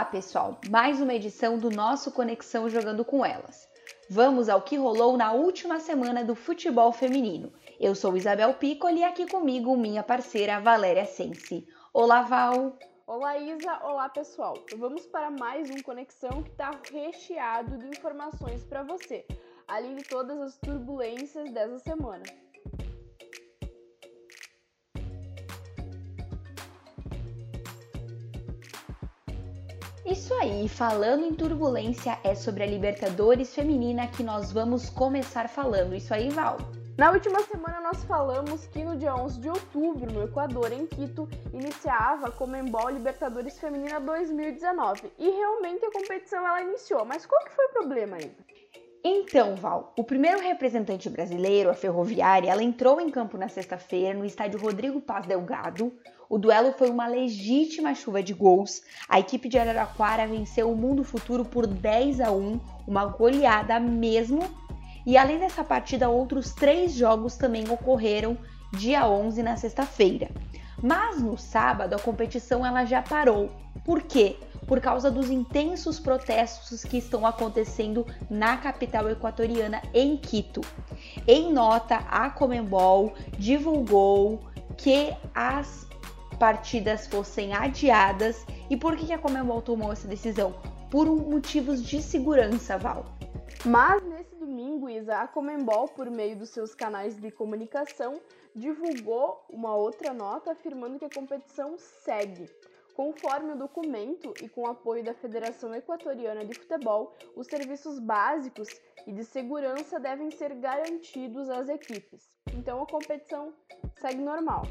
Olá, pessoal! Mais uma edição do nosso Conexão Jogando com Elas. Vamos ao que rolou na última semana do futebol feminino. Eu sou Isabel Piccoli e aqui comigo minha parceira Valéria Sensi. Olá, Val! Olá, Isa! Olá, pessoal! Vamos para mais um Conexão que está recheado de informações para você, além de todas as turbulências dessa semana. Isso aí, falando em turbulência, é sobre a Libertadores Feminina que nós vamos começar falando. Isso aí, Val. Na última semana nós falamos que no dia 11 de outubro, no Equador, em Quito, iniciava a Comembol Libertadores Feminina 2019. E realmente a competição ela iniciou. Mas qual que foi o problema, Isa? Então, Val, o primeiro representante brasileiro, a Ferroviária, ela entrou em campo na sexta-feira no estádio Rodrigo Paz Delgado, o duelo foi uma legítima chuva de gols. A equipe de Araraquara venceu o Mundo Futuro por 10 a 1, uma goleada mesmo. E além dessa partida, outros três jogos também ocorreram dia 11 na sexta-feira. Mas no sábado a competição ela já parou. Por quê? Por causa dos intensos protestos que estão acontecendo na capital equatoriana, em Quito. Em nota, a Comembol divulgou que as partidas fossem adiadas. E por que a Comembol tomou essa decisão? Por motivos de segurança, Val. Mas nesse domingo, Isa, a Comembol, por meio dos seus canais de comunicação, divulgou uma outra nota afirmando que a competição segue. Conforme o documento e com o apoio da Federação Equatoriana de Futebol, os serviços básicos e de segurança devem ser garantidos às equipes. Então a competição segue normal.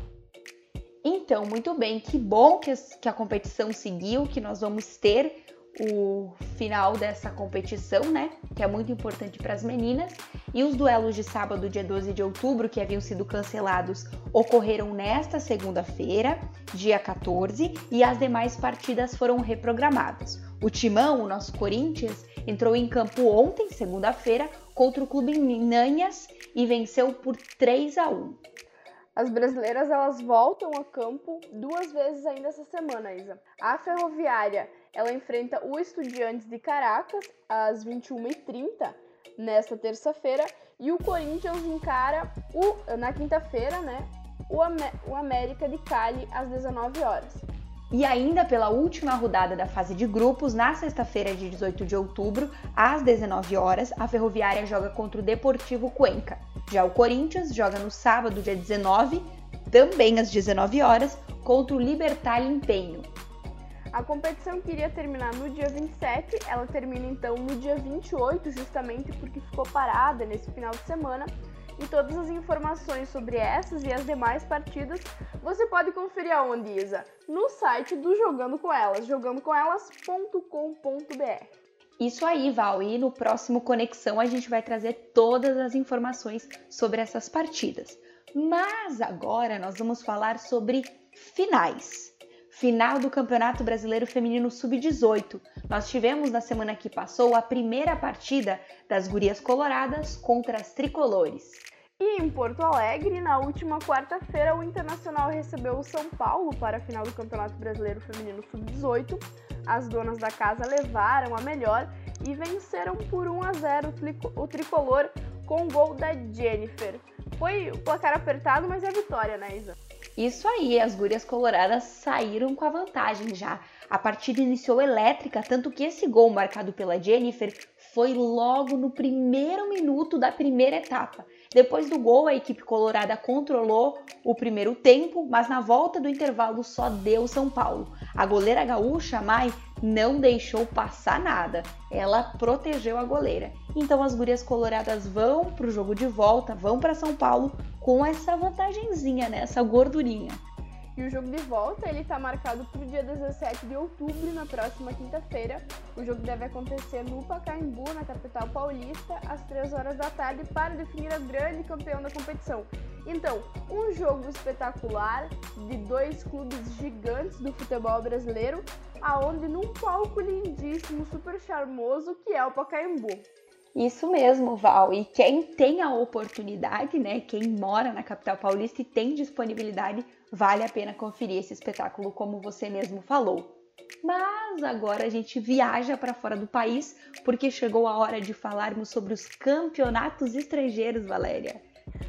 Então, muito bem, que bom que, a competição seguiu, que nós vamos ter o final dessa competição, né? Que é muito importante para as meninas. E os duelos de sábado, dia 12 de outubro, que haviam sido cancelados, ocorreram nesta segunda-feira, dia 14, e as demais partidas foram reprogramadas. O Timão, o nosso Corinthians, entrou em campo ontem, segunda-feira, contra o Clube Minanhas e venceu por 3 a 1. As brasileiras elas voltam a campo duas vezes ainda essa semana, Isa. A Ferroviária ela enfrenta o Estudiantes de Caracas às 21h30 nesta terça-feira e o Corinthians encara o, na quinta-feira, né, o, o América de Cali às 19 horas. E ainda pela última rodada da fase de grupos, na sexta-feira de 18 de outubro, às 19 horas, a Ferroviária joga contra o Deportivo Cuenca. Já o Corinthians joga no sábado, dia 19, também às 19 horas, contra o Libertar Empenho. A competição que iria terminar no dia 27, ela termina então no dia 28, justamente porque ficou parada nesse final de semana. E todas as informações sobre essas e as demais partidas você pode conferir aonde, Isa? No site do Jogando com Elas, jogandocomelas.com.br. Isso aí, Val. E no próximo Conexão a gente vai trazer todas as informações sobre essas partidas. Mas agora nós vamos falar sobre finais. Final do Campeonato Brasileiro Feminino Sub-18. Nós tivemos na semana que passou a primeira partida das Gurias Coloradas contra as Tricolores. E em Porto Alegre, na última quarta-feira, o Internacional recebeu o São Paulo para a final do Campeonato Brasileiro Feminino Sub-18. As donas da casa levaram a melhor e venceram por 1 a 0 o tricolor com o gol da Jennifer. Foi o placar apertado, mas é vitória, né, Isa? Isso aí, as gurias coloradas saíram com a vantagem já. A partida iniciou elétrica, tanto que esse gol marcado pela Jennifer foi logo no primeiro minuto da primeira etapa. Depois do gol, a equipe colorada controlou o primeiro tempo, mas na volta do intervalo só deu São Paulo. A goleira gaúcha, Mai, não deixou passar nada. Ela protegeu a goleira. Então as gurias coloradas vão para o jogo de volta, vão para São Paulo com essa vantagenzinha, né? essa gordurinha. E o jogo de volta ele está marcado para o dia 17 de outubro, na próxima quinta-feira. O jogo deve acontecer no Pacaembu, na capital paulista, às 3 horas da tarde, para definir a grande campeão da competição. Então, um jogo espetacular de dois clubes gigantes do futebol brasileiro, aonde num palco lindíssimo, super charmoso, que é o Pacaembu. Isso mesmo, Val. E quem tem a oportunidade, né, quem mora na capital paulista e tem disponibilidade, vale a pena conferir esse espetáculo, como você mesmo falou. Mas agora a gente viaja para fora do país porque chegou a hora de falarmos sobre os campeonatos estrangeiros, Valéria.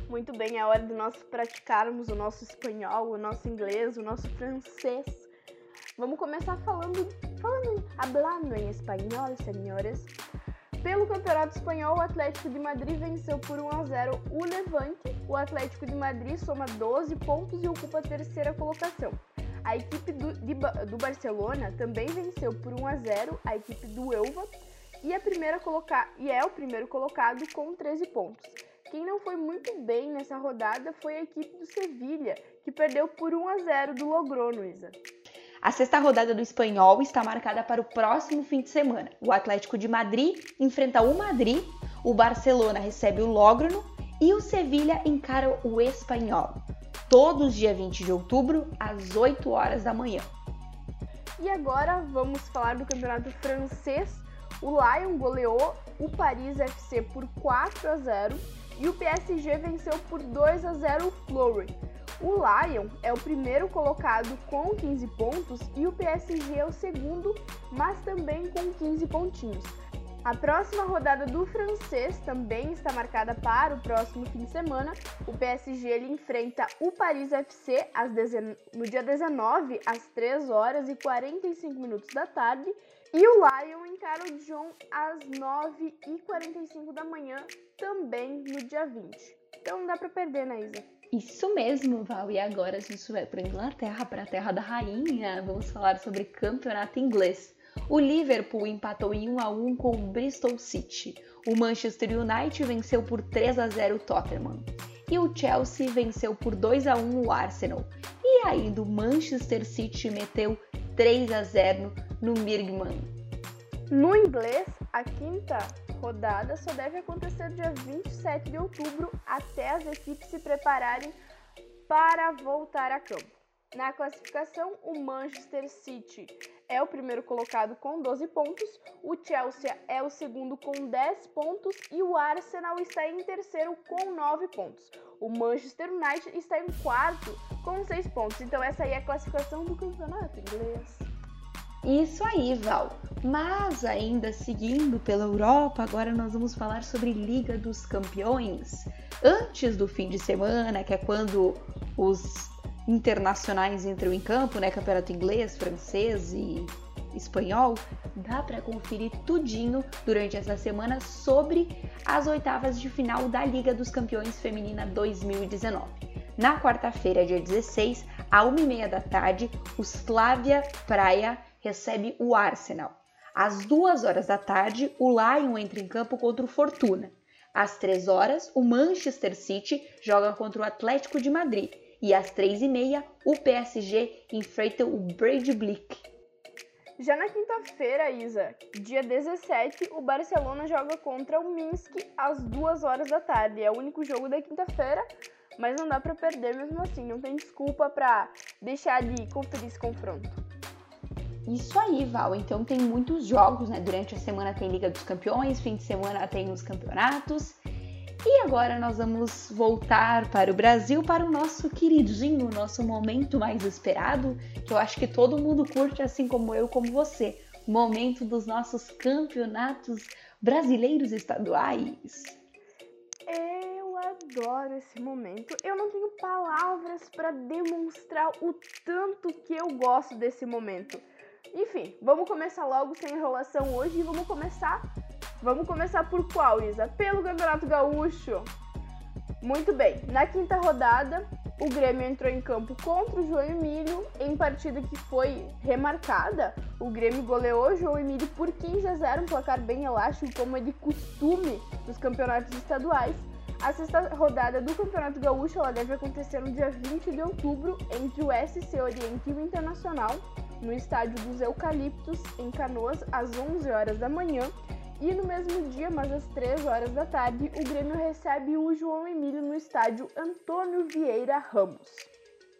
Muito bem, é hora de nós praticarmos o nosso espanhol, o nosso inglês, o nosso francês. Vamos começar falando, falando, hablando em espanhol, senhores. Pelo Campeonato Espanhol, o Atlético de Madrid venceu por 1 a 0 o Levante. O Atlético de Madrid soma 12 pontos e ocupa a terceira colocação. A equipe do, de, do Barcelona também venceu por 1 a 0 a equipe do Elva e, a primeira coloca, e é o primeiro colocado com 13 pontos. Quem não foi muito bem nessa rodada foi a equipe do Sevilha, que perdeu por 1 a 0 do Logrono, Isa. A sexta rodada do Espanhol está marcada para o próximo fim de semana. O Atlético de Madrid enfrenta o Madrid, o Barcelona recebe o Logrono e o Sevilha encara o Espanhol todos dia 20 de outubro, às 8 horas da manhã. E agora vamos falar do campeonato francês. O Lyon goleou o Paris FC por 4 a 0 e o PSG venceu por 2 a 0 o Fleury. O Lyon é o primeiro colocado com 15 pontos e o PSG é o segundo, mas também com 15 pontinhos. A próxima rodada do francês também está marcada para o próximo fim de semana. O PSG ele enfrenta o Paris FC no dia 19, às 3 horas e 45 minutos da tarde. E o Lyon encara o Dijon às 9 e 45 da manhã, também no dia 20. Então não dá para perder, né, Isa? Isso mesmo, Val. E agora a gente vai para Inglaterra, para a terra da rainha. Vamos falar sobre campeonato inglês. O Liverpool empatou em 1 a 1 com o Bristol City. O Manchester United venceu por 3 a 0 o Tottenham. E o Chelsea venceu por 2 a 1 o Arsenal. E ainda o Manchester City meteu 3 a 0 no Birmingham. No inglês, a quinta rodada só deve acontecer dia 27 de outubro, até as equipes se prepararem para voltar a campo. Na classificação, o Manchester City é o primeiro colocado com 12 pontos, o Chelsea é o segundo com 10 pontos e o Arsenal está em terceiro com 9 pontos. O Manchester United está em quarto com 6 pontos. Então essa aí é a classificação do campeonato inglês. Isso aí, Val. Mas ainda seguindo pela Europa, agora nós vamos falar sobre Liga dos Campeões. Antes do fim de semana, que é quando os internacionais entram em campo, né? Campeonato inglês, francês e espanhol, dá para conferir tudinho durante essa semana sobre as oitavas de final da Liga dos Campeões Feminina 2019. Na quarta-feira, dia 16, à 1h30 da tarde, o Slavia Praia recebe o Arsenal. Às 2 horas da tarde, o Lyon entra em campo contra o Fortuna. Às 3 horas, o Manchester City joga contra o Atlético de Madrid e às 3h30 o PSG enfrenta o Brady Blick. Já na quinta-feira, Isa, dia 17, o Barcelona joga contra o Minsk às 2 horas da tarde. É o único jogo da quinta-feira, mas não dá para perder mesmo assim. Não tem desculpa para deixar de conferir esse confronto. Isso aí, Val. Então tem muitos jogos, né? Durante a semana tem Liga dos Campeões, fim de semana tem os campeonatos. E agora nós vamos voltar para o Brasil para o nosso queridinho, nosso momento mais esperado, que eu acho que todo mundo curte assim como eu, como você. Momento dos nossos campeonatos brasileiros estaduais. Eu adoro esse momento. Eu não tenho palavras para demonstrar o tanto que eu gosto desse momento. Enfim, vamos começar logo sem enrolação hoje e vamos começar Vamos começar por qual, Isa? Pelo Campeonato Gaúcho. Muito bem, na quinta rodada, o Grêmio entrou em campo contra o João Emílio em partida que foi remarcada. O Grêmio goleou o João Emílio por 15 a 0, um placar bem elástico, como é de costume nos campeonatos estaduais. A sexta rodada do Campeonato Gaúcho ela deve acontecer no dia 20 de outubro entre o SC Oriente e o Internacional, no estádio dos Eucaliptos, em Canoas, às 11 horas da manhã. E no mesmo dia, mas às 3 horas da tarde, o Grêmio recebe o João Emílio no estádio Antônio Vieira Ramos.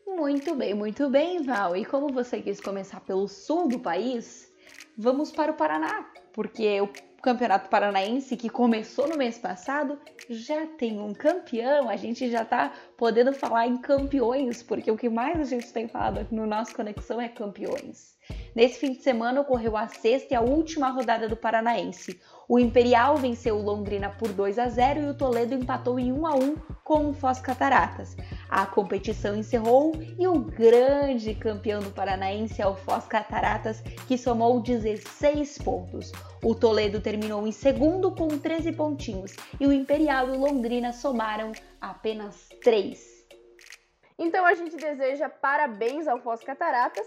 Muito bem, muito bem, Val. E como você quis começar pelo sul do país, vamos para o Paraná, porque o Campeonato Paranaense, que começou no mês passado, já tem um campeão. A gente já tá podendo falar em campeões, porque o que mais a gente tem falado aqui no nosso Conexão é campeões. Nesse fim de semana ocorreu a sexta e a última rodada do Paranaense. O Imperial venceu o Londrina por 2 a 0 e o Toledo empatou em 1 a 1 com o Foz Cataratas. A competição encerrou e o grande campeão do Paranaense é o Foz Cataratas, que somou 16 pontos. O Toledo terminou em segundo com 13 pontinhos e o Imperial e o Londrina somaram apenas 3. Então a gente deseja parabéns ao Foz Cataratas,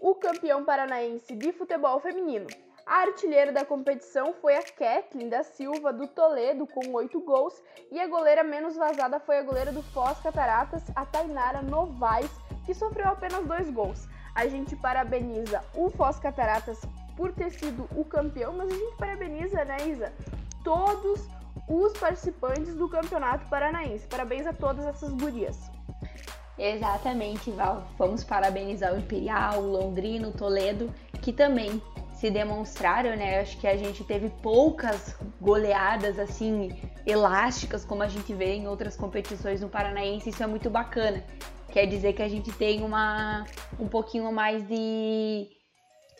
o campeão paranaense de futebol feminino. A artilheira da competição foi a Kathleen da Silva do Toledo com 8 gols e a goleira menos vazada foi a goleira do Foz Cataratas, a Tainara Novaes, que sofreu apenas 2 gols. A gente parabeniza o Foz Cataratas por ter sido o campeão, mas a gente parabeniza, né, Isa, todos os participantes do Campeonato Paranaense. Parabéns a todas essas gurias. Exatamente, Val. Vamos parabenizar o Imperial, o Londrino, o Toledo, que também se demonstraram, né? Acho que a gente teve poucas goleadas assim elásticas como a gente vê em outras competições no Paranaense, isso é muito bacana. Quer dizer que a gente tem uma um pouquinho mais de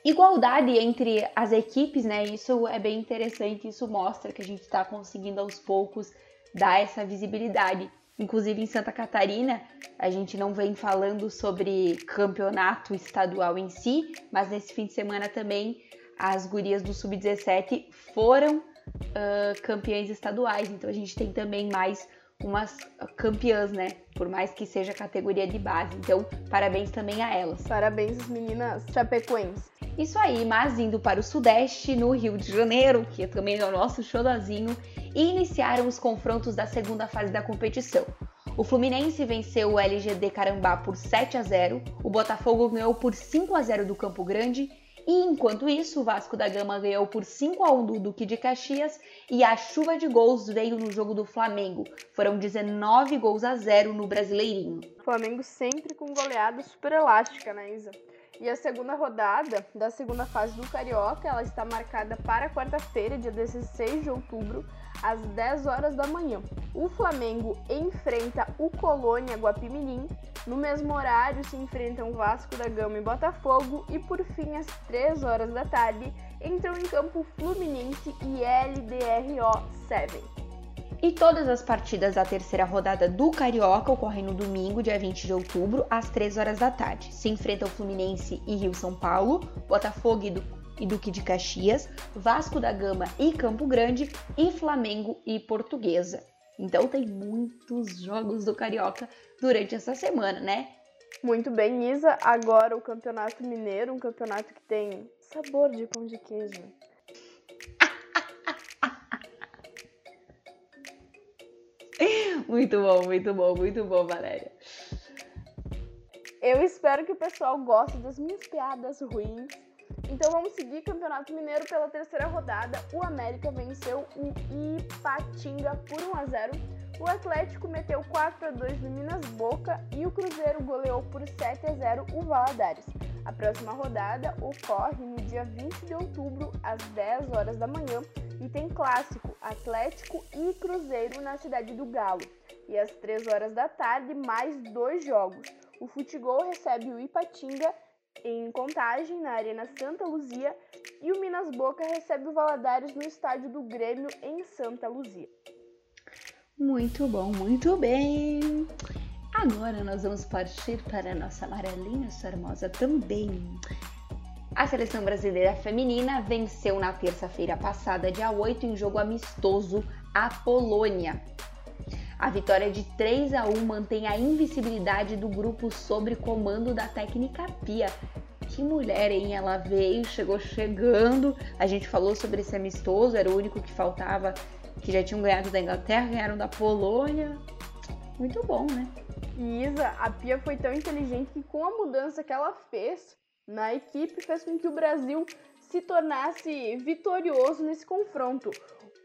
igualdade entre as equipes, né? Isso é bem interessante, isso mostra que a gente está conseguindo aos poucos dar essa visibilidade. Inclusive em Santa Catarina, a gente não vem falando sobre campeonato estadual em si, mas nesse fim de semana também as gurias do Sub-17 foram uh, campeãs estaduais, então a gente tem também mais umas campeãs, né? Por mais que seja categoria de base. Então, parabéns também a elas. Parabéns, meninas chapecoenses. Isso aí, mas indo para o Sudeste, no Rio de Janeiro, que também é o nosso xodozinho, iniciaram os confrontos da segunda fase da competição. O Fluminense venceu o LGD Carambá por 7 a 0, o Botafogo ganhou por 5 a 0 do Campo Grande e enquanto isso, o Vasco da Gama ganhou por 5 a 1 do Duque de Caxias e a chuva de gols veio no jogo do Flamengo. Foram 19 gols a 0 no Brasileirinho. Flamengo sempre com goleada super elástica, né, Isa? E a segunda rodada da segunda fase do Carioca, ela está marcada para quarta-feira, dia 16 de outubro, às 10 horas da manhã. O Flamengo enfrenta o Colônia Guapimirim. No mesmo horário se enfrentam Vasco da Gama e Botafogo e por fim às 3 horas da tarde entram em campo Fluminense e LDRO 7. E todas as partidas da terceira rodada do Carioca ocorrem no domingo, dia 20 de outubro, às 3 horas da tarde. Se enfrentam Fluminense e Rio São Paulo, Botafogo e Duque de Caxias, Vasco da Gama e Campo Grande, e Flamengo e Portuguesa. Então tem muitos jogos do Carioca durante essa semana, né? Muito bem, Isa. Agora o Campeonato Mineiro, um campeonato que tem sabor de pão de queijo. Muito bom, muito bom, muito bom, Valéria. Eu espero que o pessoal goste das minhas piadas ruins. Então vamos seguir Campeonato Mineiro pela terceira rodada. O América venceu o Ipatinga por 1 a 0. O Atlético meteu 4 a 2 no Minas Boca e o Cruzeiro goleou por 7 a 0 o Valadares. A próxima rodada ocorre no dia 20 de outubro, às 10 horas da manhã, e tem clássico Atlético e Cruzeiro na cidade do Galo. E às 3 horas da tarde, mais dois jogos. O Futebol recebe o Ipatinga em Contagem, na Arena Santa Luzia, e o Minas Boca recebe o Valadares no estádio do Grêmio, em Santa Luzia. Muito bom, muito bem! Agora nós vamos partir para a nossa amarelinha charmosa também. A seleção brasileira feminina venceu na terça-feira passada, dia 8, em jogo amistoso, a Polônia. A vitória de 3 a 1 mantém a invisibilidade do grupo sob comando da técnica Pia. Que mulher, hein? Ela veio, chegou chegando. A gente falou sobre esse amistoso, era o único que faltava, que já tinham ganhado da Inglaterra, ganharam da Polônia. Muito bom, né? E Isa, a Pia foi tão inteligente que com a mudança que ela fez na equipe fez com que o Brasil se tornasse vitorioso nesse confronto.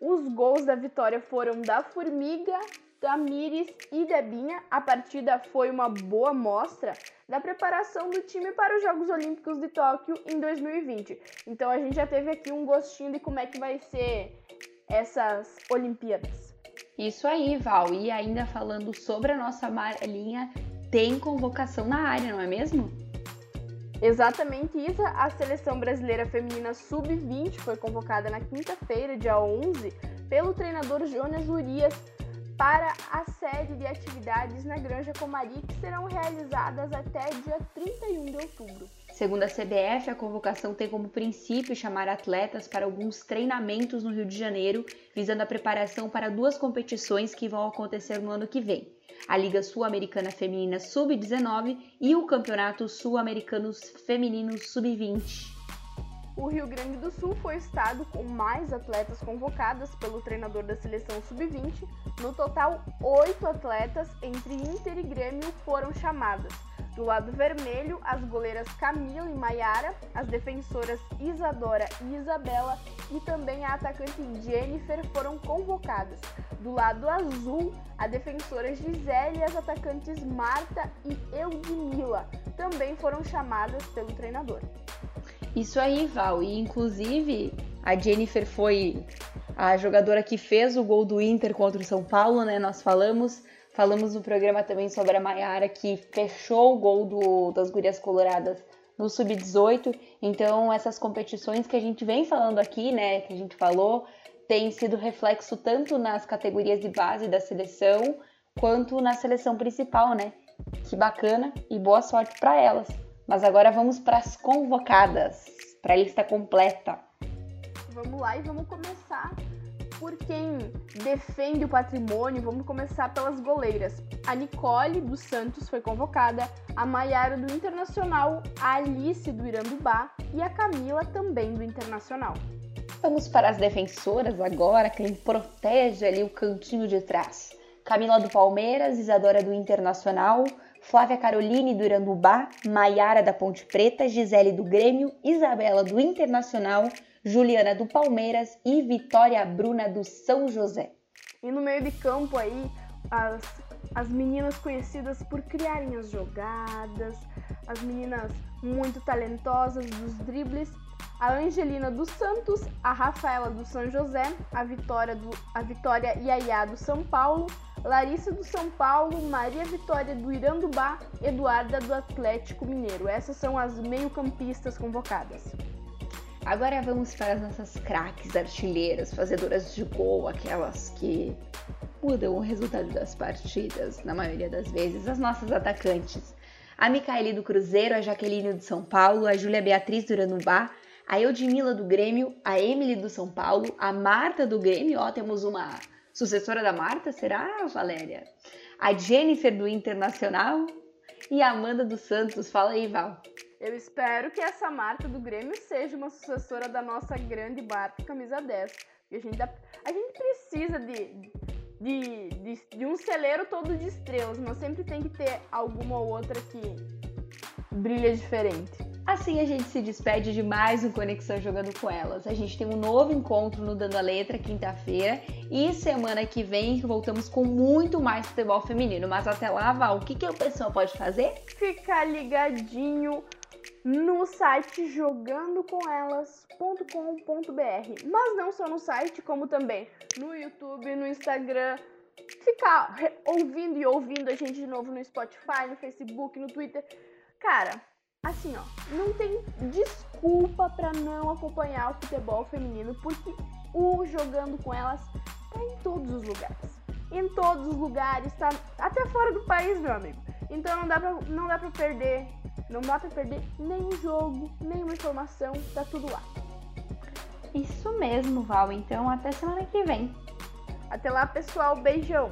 Os gols da vitória foram da Formiga, Tamires e Debinha. A partida foi uma boa mostra da preparação do time para os Jogos Olímpicos de Tóquio em 2020. Então a gente já teve aqui um gostinho de como é que vai ser essas Olimpíadas. Isso aí, Val. E ainda falando sobre a nossa amarelinha, tem convocação na área, não é mesmo? Exatamente, Isa. A seleção brasileira feminina sub-20 foi convocada na quinta-feira, dia 11, pelo treinador Jonas Urias para a sede de atividades na Granja Comari que serão realizadas até dia 31 de outubro. Segundo a CBF, a convocação tem como princípio chamar atletas para alguns treinamentos no Rio de Janeiro, visando a preparação para duas competições que vão acontecer no ano que vem: a Liga Sul-Americana Feminina Sub-19 e o Campeonato Sul-Americano Feminino Sub-20. O Rio Grande do Sul foi o estado com mais atletas convocadas pelo treinador da seleção sub-20. No total, oito atletas entre Inter e Grêmio foram chamadas. Do lado vermelho, as goleiras Camila e Maiara, as defensoras Isadora e Isabela e também a atacante Jennifer foram convocadas. Do lado azul, a defensora Gisele e as atacantes Marta e Eudmila também foram chamadas pelo treinador. Isso aí, Val. E inclusive a Jennifer foi a jogadora que fez o gol do Inter contra o São Paulo, né? Nós falamos. Falamos no programa também sobre a Maiara que fechou o gol do, das Gurias Coloradas no Sub-18. Então, essas competições que a gente vem falando aqui, né? Que a gente falou, tem sido reflexo tanto nas categorias de base da seleção quanto na seleção principal, né? Que bacana e boa sorte para elas. Mas agora vamos para as convocadas, para a lista completa. Vamos lá e vamos começar por quem defende o patrimônio. Vamos começar pelas goleiras. A Nicole do Santos foi convocada, a Maiara do Internacional, a Alice do Irandubá e a Camila também do Internacional. Vamos para as defensoras agora, quem protege ali o cantinho de trás. Camila do Palmeiras, Isadora do Internacional, Flávia Caroline do Irandubá, Maiara da Ponte Preta, Gisele do Grêmio, Isabela do Internacional, Juliana do Palmeiras e Vitória Bruna do São José. E no meio de campo aí, as, as meninas conhecidas por criarem as jogadas, as meninas muito talentosas dos dribles, a Angelina dos Santos, a Rafaela do São José, a Vitória, do, a Vitória Iaiá do São Paulo, Larissa do São Paulo, Maria Vitória do Irandubá, Eduarda do Atlético Mineiro. Essas são as meio-campistas convocadas. Agora vamos para as nossas craques artilheiras, fazedoras de gol, aquelas que mudam o resultado das partidas, na maioria das vezes, as nossas atacantes. A Micaele do Cruzeiro, a Jaqueline do São Paulo, a Júlia Beatriz do Irandubá, a Eudmila do Grêmio, a Emily do São Paulo, a Marta do Grêmio, ó, temos uma sucessora da Marta, será, Valéria? A Jennifer do Internacional e a Amanda dos Santos. Fala aí, Val. Eu espero que essa Marta do Grêmio seja uma sucessora da nossa grande Marta camisa 10. E a gente, a gente precisa de, de, de, de um celeiro todo de estrelas, mas sempre tem que ter alguma ou outra que brilha diferente. Assim a gente se despede de mais um Conexão Jogando com Elas. A gente tem um novo encontro no Dando a Letra, quinta-feira, e semana que vem voltamos com muito mais futebol feminino. Mas até lá, Val, o que, que o pessoal pode fazer? Ficar ligadinho no site jogandocomelas.com.br. Mas não só no site, como também no YouTube, no Instagram. Ficar ouvindo e ouvindo a gente de novo no Spotify, no Facebook, no Twitter. Cara, assim, ó, não tem desculpa para não acompanhar o futebol feminino, porque o jogando com elas tá em todos os lugares. Em todos os lugares, tá até fora do país, meu amigo. Então não dá pra, não dá pra perder, não dá pra perder nenhum jogo, nenhuma informação, tá tudo lá. Isso mesmo, Val. Então até semana que vem. Até lá, pessoal. Beijão.